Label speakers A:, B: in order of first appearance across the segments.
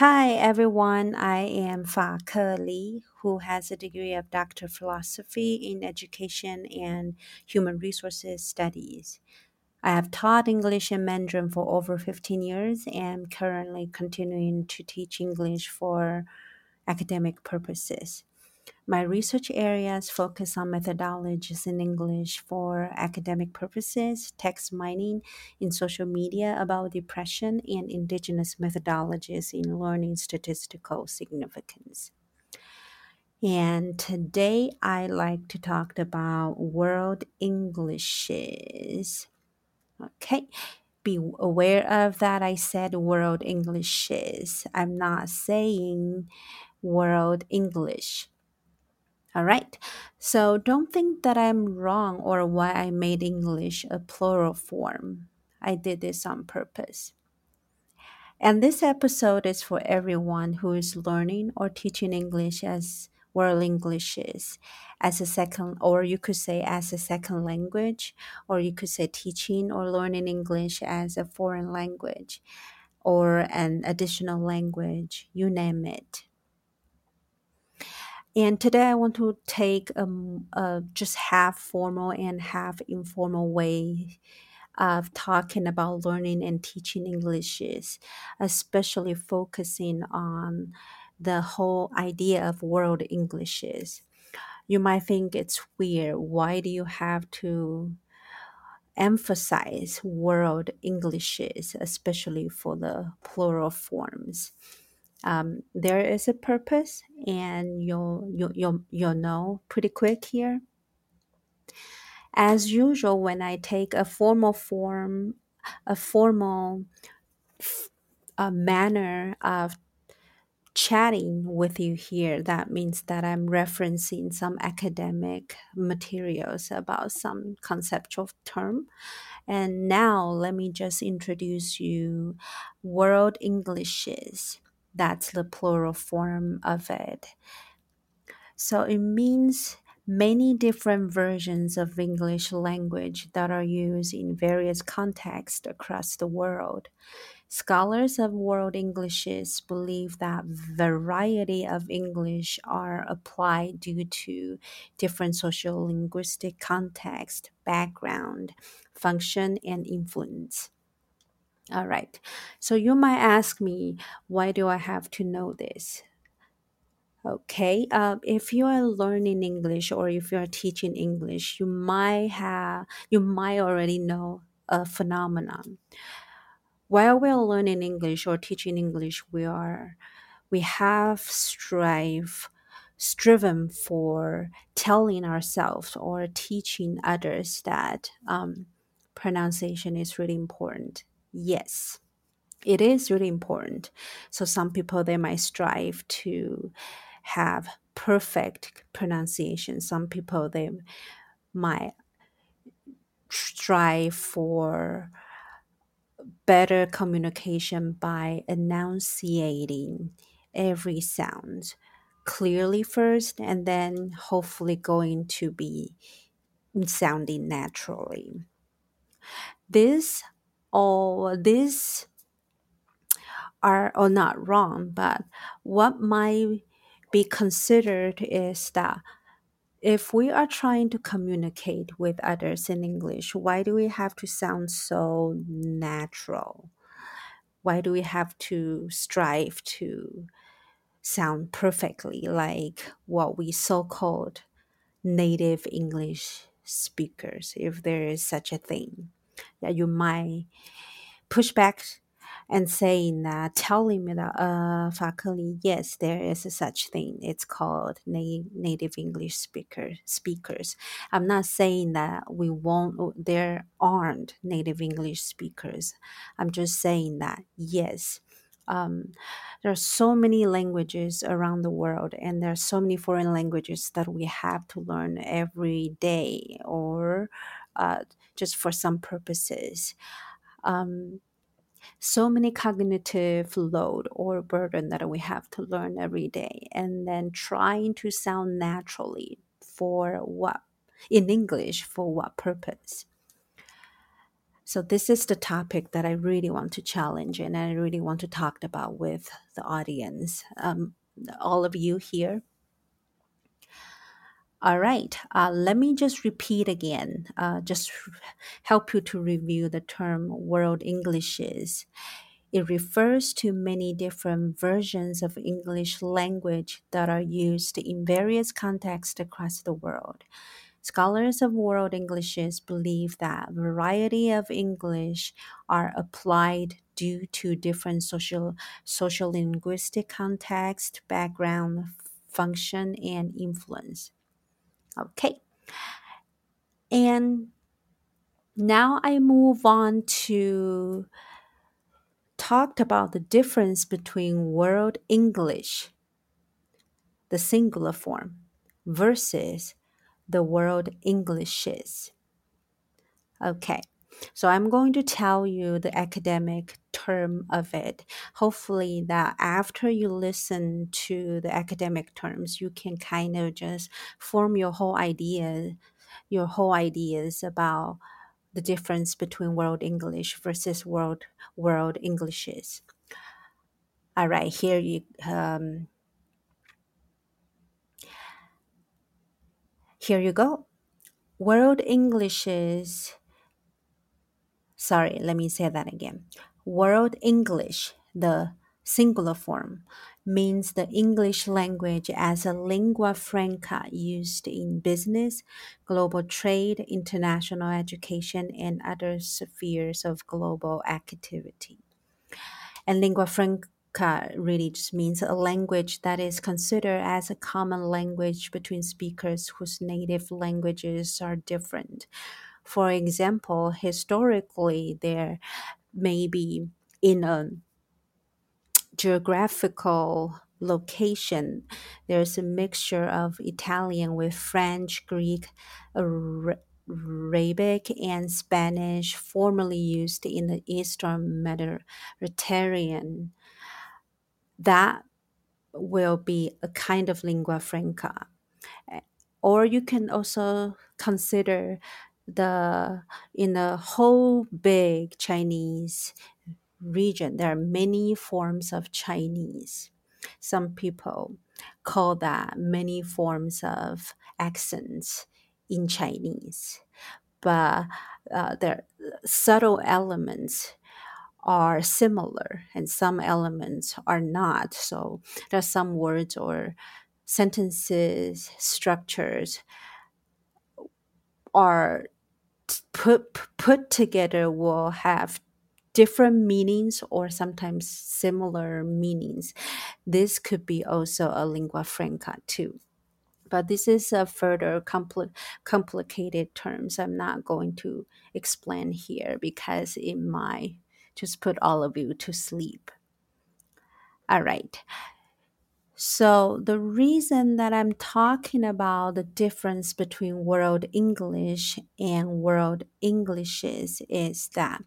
A: Hi everyone, I am Fa Ke Li, who has a degree of Doctor of Philosophy in Education and Human Resources Studies. I have taught English and Mandarin for over 15 years and currently continuing to teach English for academic purposes. My research areas focus on methodologies in English for academic purposes, text mining in social media about depression, and indigenous methodologies in learning statistical significance. And today I like to talk about world Englishes. Okay. Be aware of that. I said world Englishes. I'm not saying world English. All right. So don't think that I'm wrong or why I made English a plural form. I did this on purpose. And this episode is for everyone who is learning or teaching English as world English is as a second, or you could say as a second language, or you could say teaching or learning English as a foreign language or an additional language, you name it. And today I want to take um, a just half formal and half informal way of talking about learning and teaching Englishes, especially focusing on the whole idea of world Englishes. You might think it's weird. Why do you have to emphasize world Englishes, especially for the plural forms? Um, there is a purpose and you'll, you'll, you'll, you'll know pretty quick here. As usual, when I take a formal form, a formal a manner of chatting with you here, that means that I'm referencing some academic materials about some conceptual term. And now let me just introduce you world Englishes that's the plural form of it. So it means many different versions of English language that are used in various contexts across the world. Scholars of world Englishes believe that variety of English are applied due to different social linguistic context, background, function, and influence. All right. So you might ask me, why do I have to know this? Okay. Uh, if you are learning English or if you are teaching English, you might have you might already know a phenomenon. While we are learning English or teaching English, we are we have strive striven for telling ourselves or teaching others that um, pronunciation is really important yes it is really important. So some people they might strive to have perfect pronunciation. Some people they might strive for better communication by enunciating every sound clearly first and then hopefully going to be sounding naturally. This all these are or not wrong, but what might be considered is that if we are trying to communicate with others in English, why do we have to sound so natural? Why do we have to strive to sound perfectly like what we so called native English speakers, if there is such a thing? That you might push back and saying that, telling me that, uh, FaKeLi, yes, there is a such thing. It's called na- native English speaker speakers. I'm not saying that we won't. There aren't native English speakers. I'm just saying that yes. Um, there are so many languages around the world, and there are so many foreign languages that we have to learn every day or uh, just for some purposes. Um, so many cognitive load or burden that we have to learn every day and then trying to sound naturally for what in english for what purpose So this is the topic that I really want to challenge and I really want to talk about with the audience. Um, all of you here. All right, uh, let me just repeat again, uh, just help you to review the term world Englishes. It refers to many different versions of English language that are used in various contexts across the world. Scholars of world Englishes believe that variety of English are applied due to different social social linguistic context, background, function, and influence. Okay. And now I move on to talked about the difference between world English, the singular form, versus the world Englishes. Okay, so I'm going to tell you the academic term of it. Hopefully, that after you listen to the academic terms, you can kind of just form your whole idea, your whole ideas about the difference between world English versus world world Englishes. All right, here you um, here you go. World Englishes. Sorry, let me say that again. World English, the singular form, means the English language as a lingua franca used in business, global trade, international education, and other spheres of global activity. And lingua franca really just means a language that is considered as a common language between speakers whose native languages are different. For example, historically, there may be in a geographical location, there's a mixture of Italian with French, Greek, Arabic, and Spanish, formerly used in the Eastern Mediterranean. That will be a kind of lingua franca. Or you can also consider the in the whole big Chinese region, there are many forms of Chinese. Some people call that many forms of accents in Chinese, but uh, subtle elements are similar and some elements are not. So there are some words or sentences, structures are put put together will have different meanings or sometimes similar meanings. This could be also a lingua franca too. But this is a further compl- complicated terms. I'm not going to explain here because it might just put all of you to sleep. All right. So, the reason that I'm talking about the difference between World English and World Englishes is that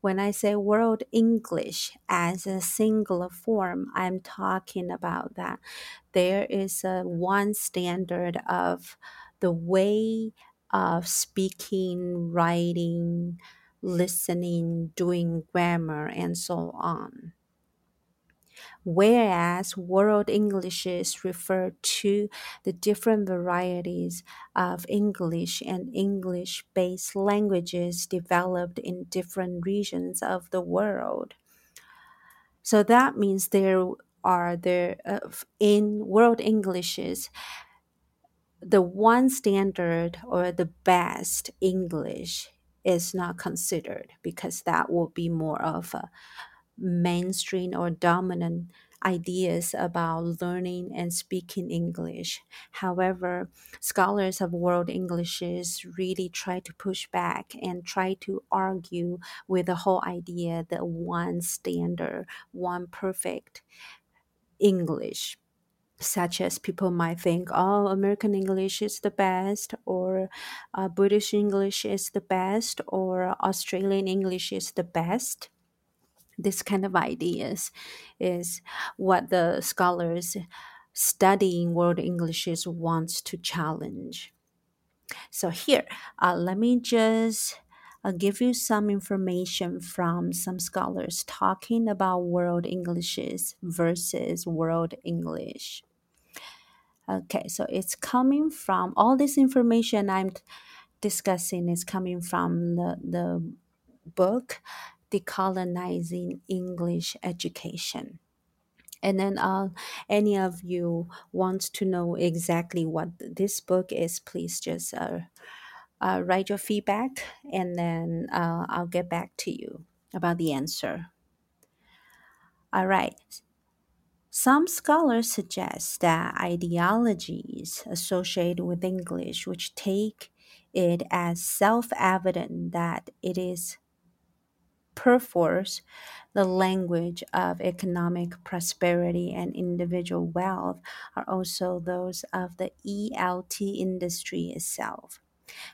A: when I say World English as a singular form, I'm talking about that there is a one standard of the way of speaking, writing, listening, doing grammar, and so on whereas World Englishes refer to the different varieties of English and English based languages developed in different regions of the world. So that means there are there uh, in World Englishes the one standard or the best English is not considered because that will be more of a mainstream or dominant ideas about learning and speaking English. However, scholars of world Englishes really try to push back and try to argue with the whole idea that one standard, one perfect English. Such as people might think, oh, American English is the best, or uh, British English is the best, or Australian English is the best this kind of ideas is what the scholars studying world englishes wants to challenge so here uh, let me just I'll give you some information from some scholars talking about World Englishes versus World English. Okay, so it's coming from all this information I'm discussing is coming from the, the book Decolonizing English Education. And then uh, any of you wants to know exactly what this book is, please just uh, uh, write your feedback and then uh, I'll get back to you about the answer. All right. Some scholars suggest that ideologies associated with English, which take it as self evident that it is perforce the language of economic prosperity and individual wealth, are also those of the ELT industry itself.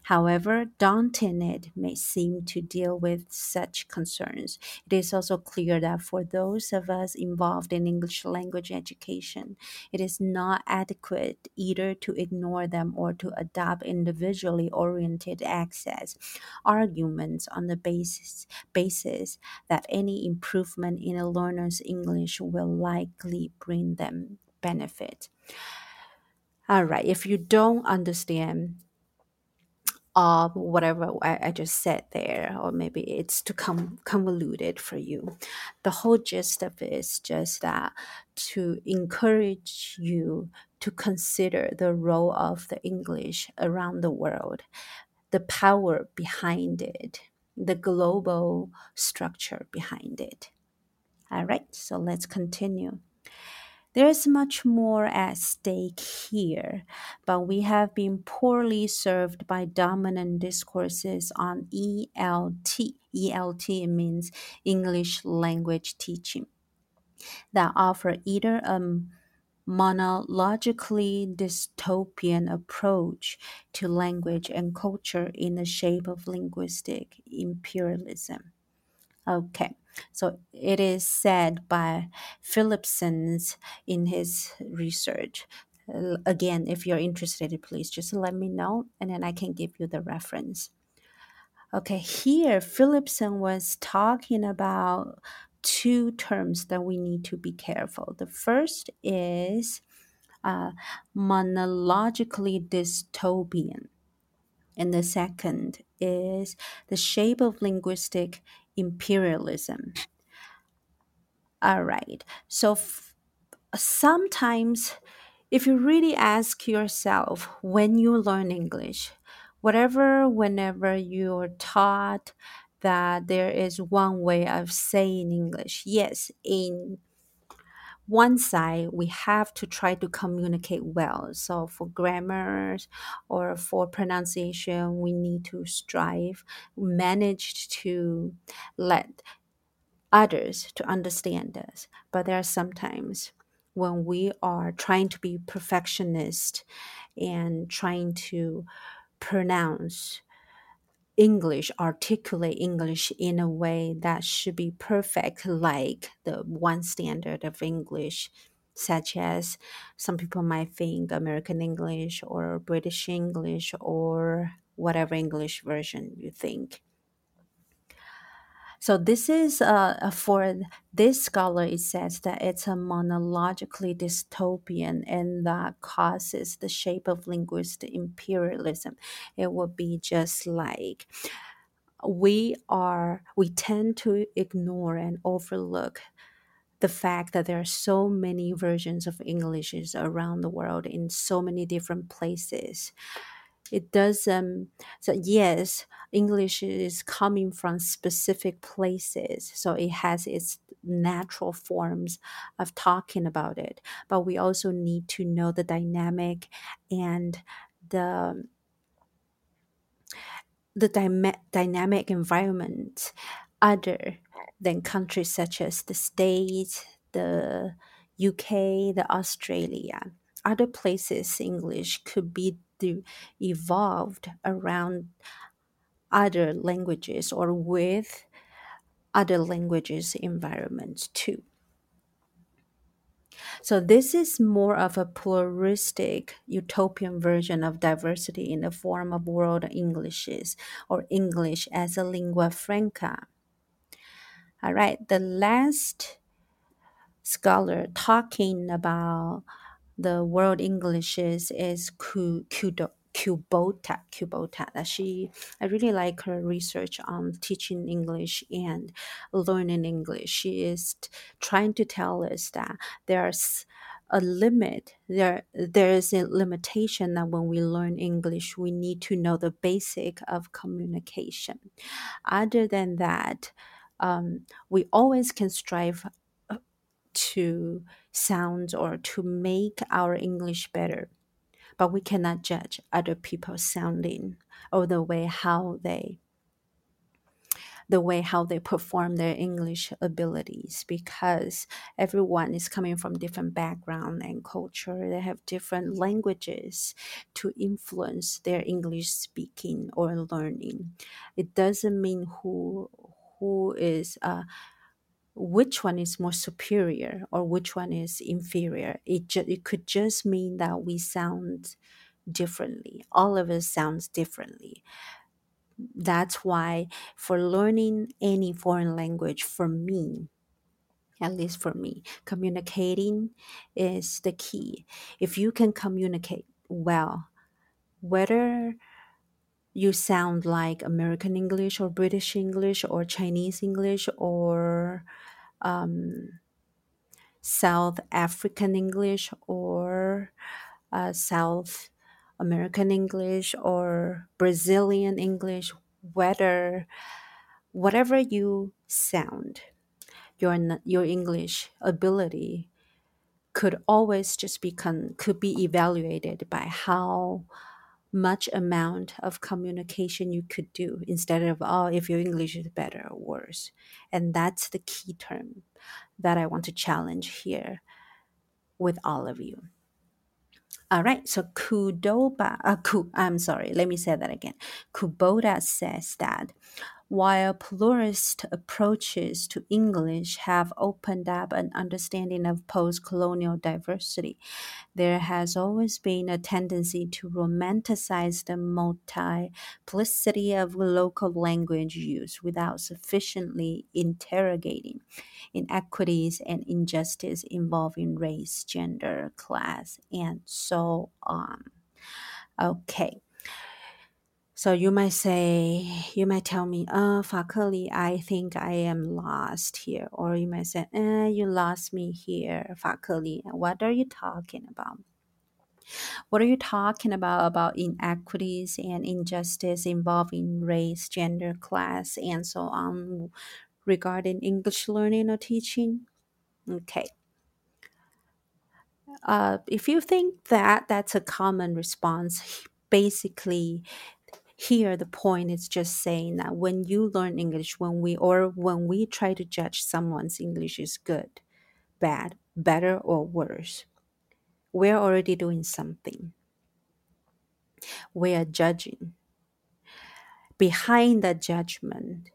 A: However daunting it may seem to deal with such concerns, it is also clear that for those of us involved in English language education, it is not adequate either to ignore them or to adopt individually oriented access arguments on the basis, basis that any improvement in a learner's English will likely bring them benefit. All right, if you don't understand of whatever I, I just said there, or maybe it's too com- convoluted for you. The whole gist of it is just that to encourage you to consider the role of the English around the world, the power behind it, the global structure behind it. All right, so let's continue. There is much more at stake here, but we have been poorly served by dominant discourses on ELT. ELT means English language teaching that offer either a monologically dystopian approach to language and culture in the shape of linguistic imperialism. Okay, so it is said by Phillipson's in his research. Again, if you're interested, please just let me know and then I can give you the reference. Okay, here Phillipson was talking about two terms that we need to be careful. The first is uh, monologically dystopian, and the second is the shape of linguistic imperialism. All right. So f- sometimes, if you really ask yourself when you learn English, whatever, whenever you're taught that there is one way of saying English, yes, in one side we have to try to communicate well so for grammar or for pronunciation we need to strive manage to let others to understand us. But there are sometimes when we are trying to be perfectionist and trying to pronounce English, articulate English in a way that should be perfect, like the one standard of English, such as some people might think American English or British English or whatever English version you think. So this is uh, for this scholar. It says that it's a monologically dystopian, and that causes the shape of linguistic imperialism. It would be just like we are. We tend to ignore and overlook the fact that there are so many versions of Englishes around the world in so many different places it does um so yes english is coming from specific places so it has its natural forms of talking about it but we also need to know the dynamic and the the dyma- dynamic environment other than countries such as the states the uk the australia. Other places english could be de- evolved around other languages or with other languages environments too So this is more of a pluralistic utopian version of diversity in the form of world Englishes or English as a lingua franca. All right, the last scholar talking about the world Englishes is Kudo. Kubota, Kubota. That she, I really like her research on teaching English and learning English. She is trying to tell us that there's a limit. There, there is a limitation that when we learn English, we need to know the basic of communication. Other than that, um, we always can strive to sound or to make our English better. But we cannot judge other people's sounding or the way how they the way how they perform their english abilities because everyone is coming from different background and culture. They have different languages to influence their english speaking or learning. It doesn't mean who who is uh, which one is more superior or which one is inferior. It, ju- it could just mean that we sound differently. All of us sounds differently. That's why for learning any foreign language, for me, at least for me, communicating is the key. If you can communicate well, whether you sound like American English or British English or Chinese English or um, South African English or uh, South American English or Brazilian English, whether whatever you sound, your your English ability could always just be con- could be evaluated by how much amount of communication you could do instead of oh if your english is better or worse and that's the key term that i want to challenge here with all of you. All right, so Kudoba, uh, Ku, I'm sorry, let me say that again. Kubota says that while pluralist approaches to English have opened up an understanding of post colonial diversity, there has always been a tendency to romanticize the multiplicity of local language use without sufficiently interrogating inequities and injustice involving race, gender, class, and so on. Okay. So you might say, you might tell me, uh, FaKeLi, I think I am lost here. Or you might say, eh, you lost me here, FaKeLi. What are you talking about? What are you talking about about inequities and injustice involving race, gender, class, and so on regarding English learning or teaching? Okay. Uh, if you think that that's a common response, basically here the point is just saying that when you learn English, when we or when we try to judge someone's English is good, bad, better or worse, we're already doing something. We are judging. Behind that judgment,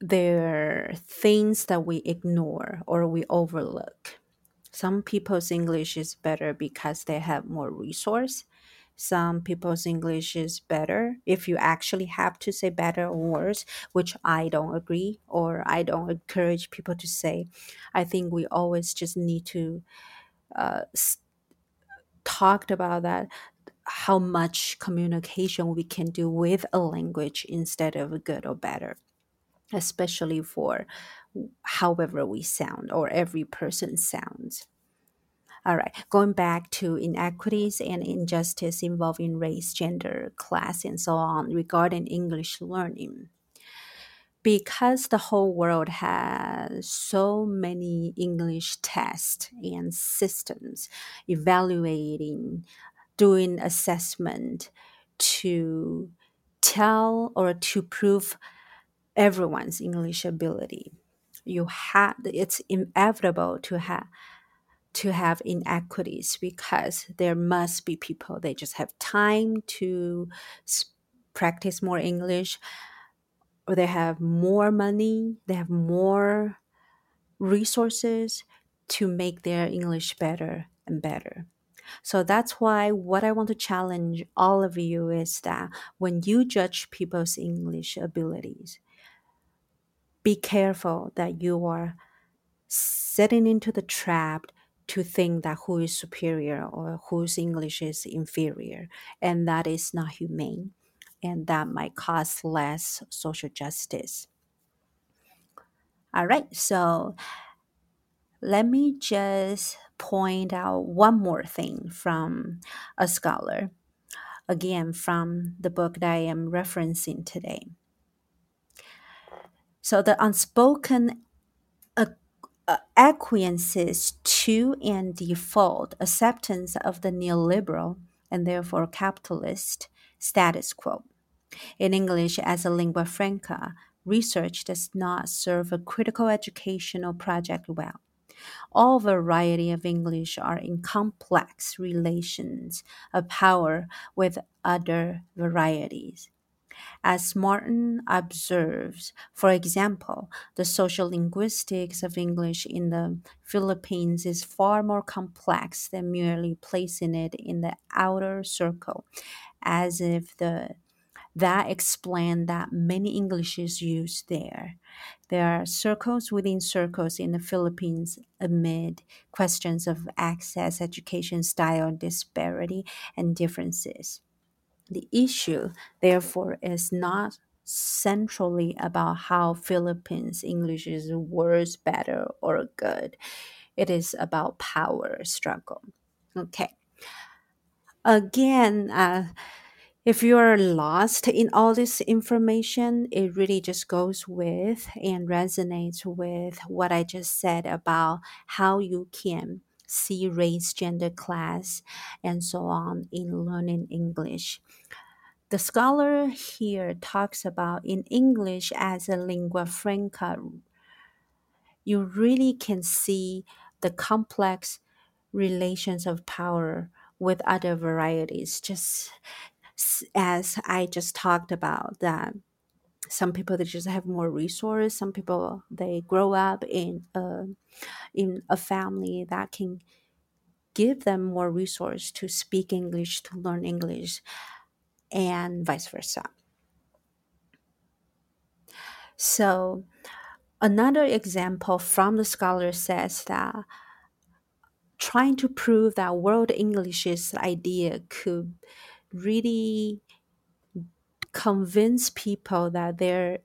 A: there are things that we ignore or we overlook. Some people's English is better because they have more resource. Some people's English is better if you actually have to say better or worse, which I don't agree or I don't encourage people to say. I think we always just need to uh, talked about that how much communication we can do with a language instead of good or better especially for however we sound or every person sounds. All right, going back to inequities and injustice involving race, gender, class, and so on regarding English learning. Because the whole world has so many English tests and systems evaluating, doing assessment to tell or to prove everyone's English ability. You have it's inevitable to have to have inequities because there must be people. They just have time to practice more English. Or they have more money, they have more resources to make their English better and better. So that's why what I want to challenge all of you is that when you judge people's English abilities, be careful that you are setting into the trap to think that who is superior or whose English is inferior, and that is not humane, and that might cause less social justice. All right, so let me just point out one more thing from a scholar, again from the book that I am referencing today. So the unspoken uh, acquiesces to and default acceptance of the neoliberal and therefore capitalist status quo. In English as a lingua franca, research does not serve a critical educational project well. All variety of English are in complex relations of power with other varieties. As Martin observes, for example, the social linguistics of English in the Philippines is far more complex than merely placing it in the outer circle, as if the that explain that many Englishes used there. There are circles within circles in the Philippines amid questions of access, education style disparity, and differences. The issue, therefore, is not centrally about how Philippines English is worse, better, or good. It is about power struggle. Okay. Again, uh, if you're lost in all this information, it really just goes with and resonates with what I just said about how you can see race, gender, class, and so on in learning English. The scholar here talks about in English as a lingua franca, you really can see the complex relations of power with other varieties, just as I just talked about that some people they just have more resource some people they grow up in a in a family that can give them more resource to speak english to learn english and vice versa. So, another example from the scholar says that trying to prove that world English's idea could really convince people that there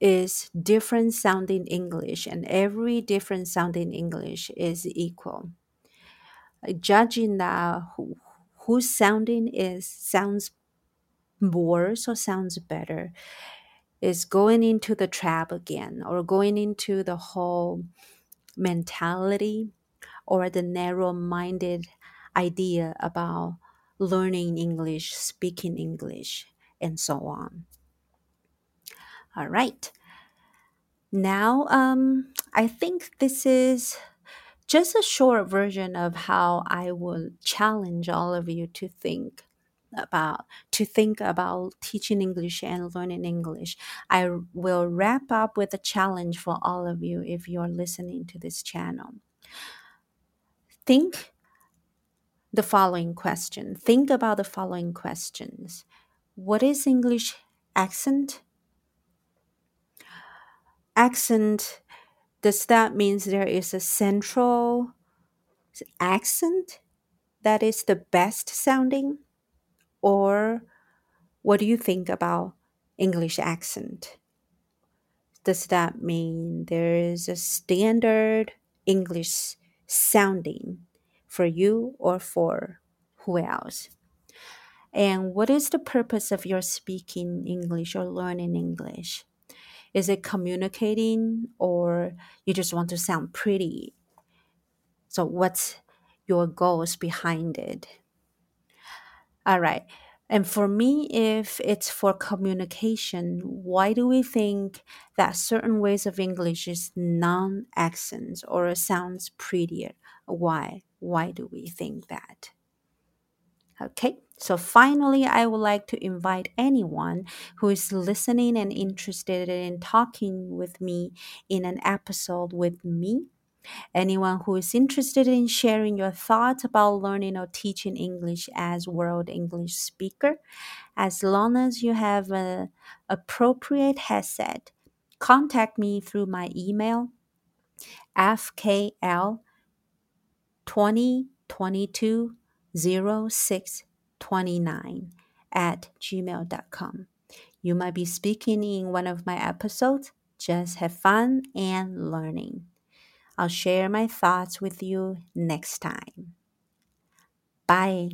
A: is different sounding English and every different sounding English is equal. Judging that who, whose sounding is sounds worse or sounds better is going into the trap again or going into the whole mentality or the narrow minded idea about learning English, speaking English, and so on. All right. Now, um, I think this is just a short version of how I will challenge all of you to think about to think about teaching English and learning English. I will wrap up with a challenge for all of you if you're listening to this channel. Think the following question. Think about the following questions. What is English accent? Accent does that means there is a central accent that is the best sounding? Or what do you think about English accent? Does that mean there is a standard English sounding for you or for who else? And what is the purpose of your speaking English or learning English? Is it communicating or you just want to sound pretty? So, what's your goals behind it? All right. And for me, if it's for communication, why do we think that certain ways of English is non accents or sounds prettier? Why? Why do we think that? Okay, so finally, I would like to invite anyone who is listening and interested in talking with me in an episode with me Anyone who is interested in sharing your thoughts about learning or teaching English as world English speaker, as long as you have an appropriate headset, contact me through my email fkl 2022 0629 at gmail.com. You might be speaking in one of my episodes. Just have fun and learning. I'll share my thoughts with you next time. Bye.